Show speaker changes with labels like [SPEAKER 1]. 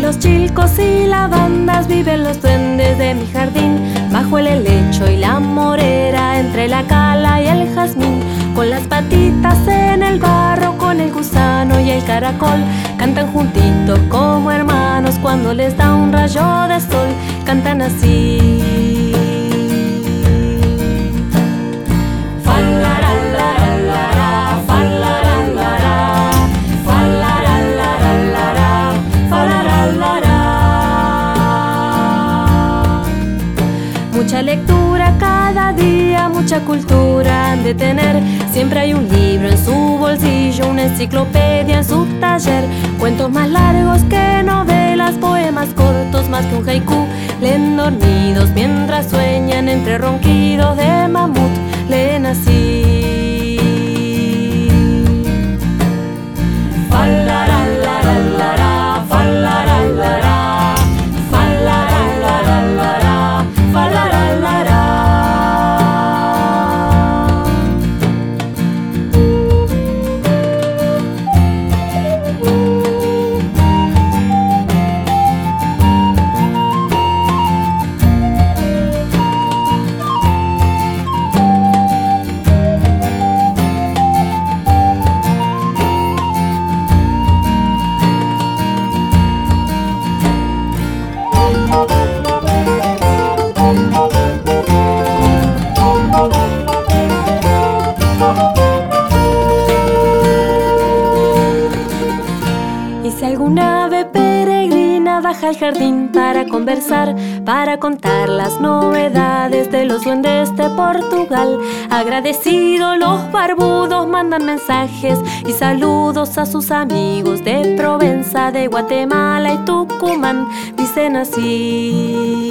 [SPEAKER 1] Los chilcos y lavandas viven los duendes de mi jardín, bajo el helecho y la morera, entre la cala y el jazmín, con las patitas en el barro, con el gusano y el caracol, cantan juntitos como hermanos cuando les da un rayo de sol, cantan así. Mucha lectura cada día, mucha cultura han de tener. Siempre hay un libro en su bolsillo, una enciclopedia en su taller. Cuentos más largos que novelas, poemas cortos más que un haiku. Leen dormidos mientras sueñan entre ronquidos de baja al jardín para conversar, para contar las novedades de los duendes de Portugal. Agradecidos los barbudos mandan mensajes y saludos a sus amigos de Provenza, de Guatemala y Tucumán. Dicen así.